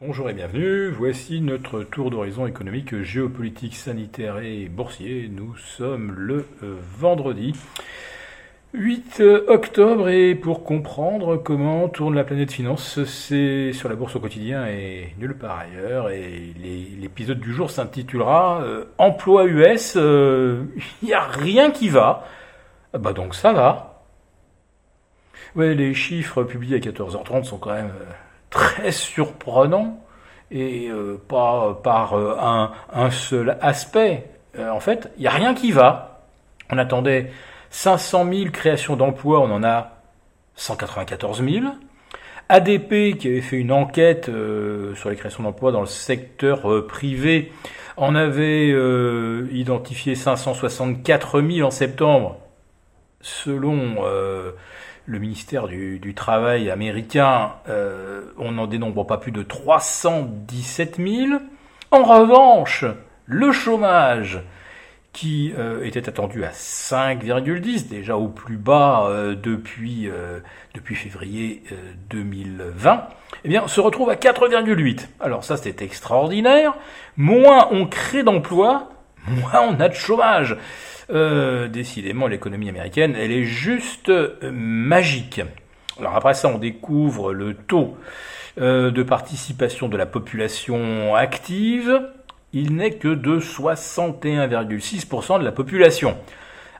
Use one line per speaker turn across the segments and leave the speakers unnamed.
Bonjour et bienvenue, voici notre tour d'horizon économique, géopolitique, sanitaire et boursier. Nous sommes le euh, vendredi 8 euh, octobre et pour comprendre comment tourne la planète finance, c'est sur la bourse au quotidien et nulle part ailleurs. Et l'épisode du jour s'intitulera euh, Emploi US, il n'y a rien qui va. Ah bah donc ça va. Ouais, les chiffres publiés à 14h30 sont quand même surprenant et euh, pas par euh, un, un, seul aspect. Euh, en fait, il n'y a rien qui va. On attendait 500 000 créations d'emplois, on en a 194 000. ADP, qui avait fait une enquête sur les créations d'emplois dans le secteur privé, en avait identifié 564 000 en septembre. Selon le ministère du, Travail américain, euh, on n'en dénombre pas plus de 317 000. En revanche, le chômage, qui euh, était attendu à 5,10, déjà au plus bas euh, depuis, depuis février 2020, eh bien, se retrouve à 4,8. Alors ça, c'est extraordinaire. Moins on crée d'emplois, moins on a de chômage. Euh, décidément, l'économie américaine, elle est juste euh, magique. Alors après ça, on découvre le taux euh, de participation de la population active. Il n'est que de 61,6% de la population.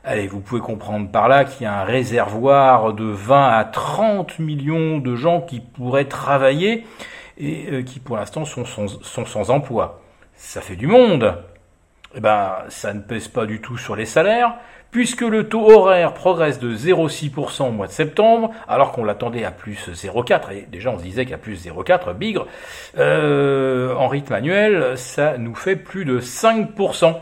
Allez, vous pouvez comprendre par là qu'il y a un réservoir de 20 à 30 millions de gens qui pourraient travailler et qui pour l'instant sont, sont sans emploi. Ça fait du monde eh ben, ça ne pèse pas du tout sur les salaires, puisque le taux horaire progresse de 0,6% au mois de septembre, alors qu'on l'attendait à plus 0,4, et déjà on se disait qu'à plus 0,4, bigre, euh, en rythme annuel, ça nous fait plus de 5%.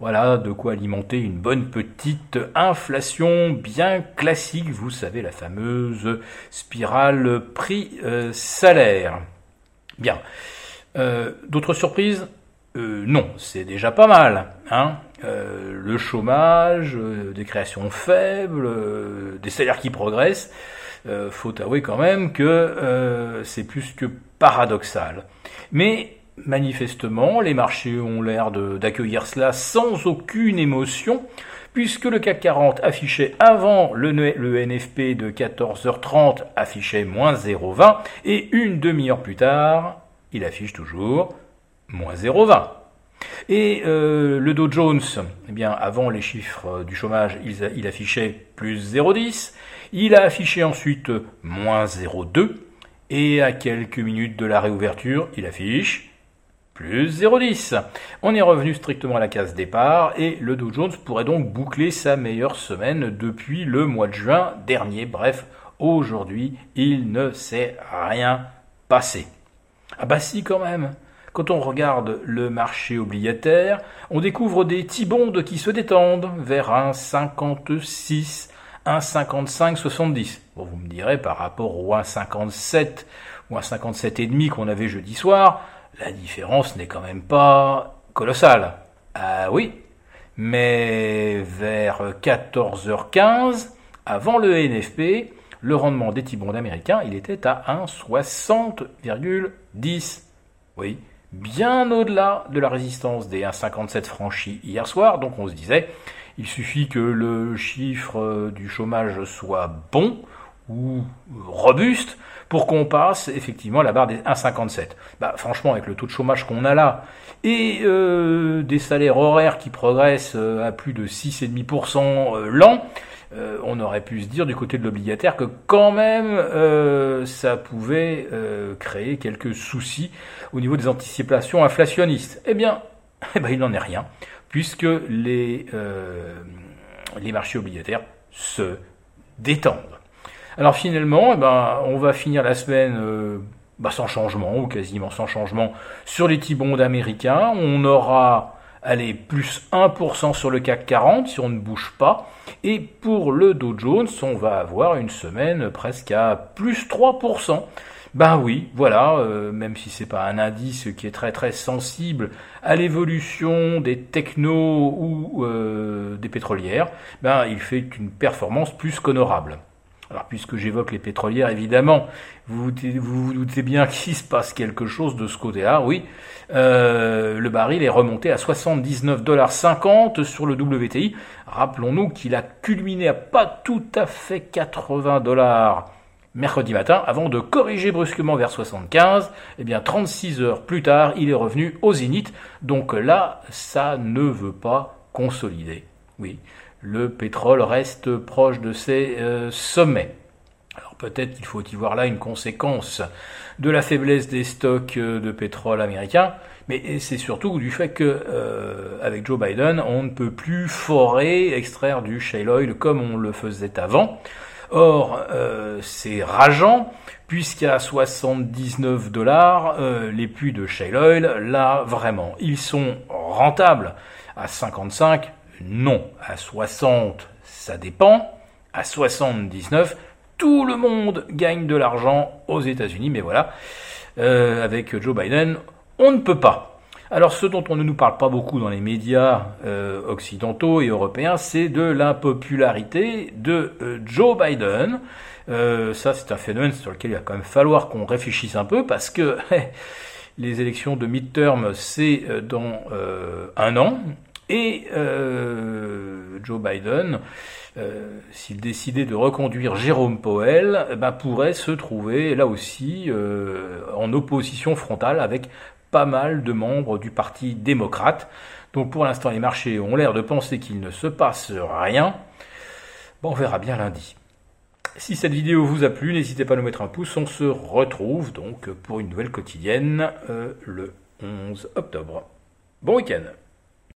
Voilà de quoi alimenter une bonne petite inflation bien classique, vous savez, la fameuse spirale prix-salaire. bien. Euh, d'autres surprises? Euh, non, c'est déjà pas mal. Hein euh, le chômage, euh, des créations faibles, des salaires qui progressent. faut avouer quand même que c'est plus que paradoxal. Mais manifestement, les marchés ont l'air d'accueillir cela sans aucune émotion, puisque le CAC 40 affichait avant le, le NFP de 14h30 affichait moins 0,20 et une demi-heure plus tard, il affiche toujours moins 0,20. Et euh, le Dow Jones, eh bien, avant les chiffres du chômage, il, affichait plus 0,10. Il a affiché ensuite moins 0,2. Et à quelques minutes de la réouverture, il affiche plus 0,10. On est revenu strictement à la case départ et le Dow Jones pourrait donc boucler sa meilleure semaine depuis le mois de juin dernier. Bref, aujourd'hui, il ne s'est rien passé. Ah bah si quand même. Quand on regarde le marché obligataire, on découvre des T-bonds qui se détendent vers 1,56, 1,55, 70. Bon, vous me direz, par rapport au 1,57 ou 1,57,5 qu'on avait jeudi soir, la différence n'est quand même pas colossale. Ah oui, mais vers 14h15, avant le NFP, le rendement des T-bonds américains, il était à 1,60,10. Oui, bien au-delà de la résistance des 1,57 franchis hier soir. Donc on se disait, il suffit que le chiffre euh, du chômage soit bon ou robuste pour qu'on passe effectivement la barre des 1,57. Bah, franchement, avec le taux de chômage qu'on a là et euh, des salaires horaires qui progressent euh, à plus de 6,5% l'an, euh, on aurait pu se dire du côté de l'obligataire que quand même euh, ça pouvait euh, créer quelques soucis au niveau des anticipations inflationnistes. Eh bien, eh ben, il n'en est rien, puisque les, les marchés obligataires se détendent. Alors finalement, eh ben, on va finir la semaine bah, sans changement, ou quasiment sans changement, sur les T-bonds américains. On aura allez, plus 1% sur le CAC 40 si on ne bouge pas. Et pour le Dow Jones, on va avoir une semaine presque à plus 3%. Ben oui, voilà, euh, même si c'est pas un indice qui est très très sensible à l'évolution des technos ou euh, des pétrolières, ben il fait une performance plus qu'honorable. Alors puisque j'évoque les pétrolières, évidemment, vous vous, doutez bien qu'il se passe quelque chose de ce côté-là, oui. Euh, le baril est remonté à 79,50$ sur le WTI. Rappelons-nous qu'il a culminé à pas tout à fait 80 dollars mercredi matin, avant de corriger brusquement vers 75, eh bien 36 heures plus tard, il est revenu au zénith. Donc là, ça ne veut pas consolider. Oui, le pétrole reste proche de ses euh, sommets. Alors peut-être qu'il faut y voir là une conséquence de la faiblesse des stocks euh, de pétrole américains, mais c'est surtout du fait que euh, avec Joe Biden, on ne peut plus forer, extraire du shale oil comme on le faisait avant. Or, c'est rageant, puisqu'à 79 dollars, les puits de shale oil, là, vraiment, ils sont rentables. À 55, non. À 60, ça dépend. À 79, tout le monde gagne de l'argent aux États-Unis, mais voilà, euh, avec Joe Biden, on ne peut pas. Alors ce dont on ne nous parle pas beaucoup dans les médias euh, occidentaux et européens, c'est de l'impopularité de euh, Joe Biden. Ça c'est un phénomène sur lequel il va quand même falloir qu'on réfléchisse un peu parce que les élections de midterm c'est dans un an et Joe Biden, s'il décidait de reconduire Jérôme Powell, ben, pourrait se trouver là aussi en opposition frontale avec pas mal de membres du Parti démocrate. Donc pour l'instant, les marchés ont l'air de penser qu'il ne se passe rien. On verra bien lundi. Si cette vidéo vous a plu, n'hésitez pas à nous mettre un pouce. On se retrouve donc pour une nouvelle quotidienne euh, le 11 octobre. Bon week-end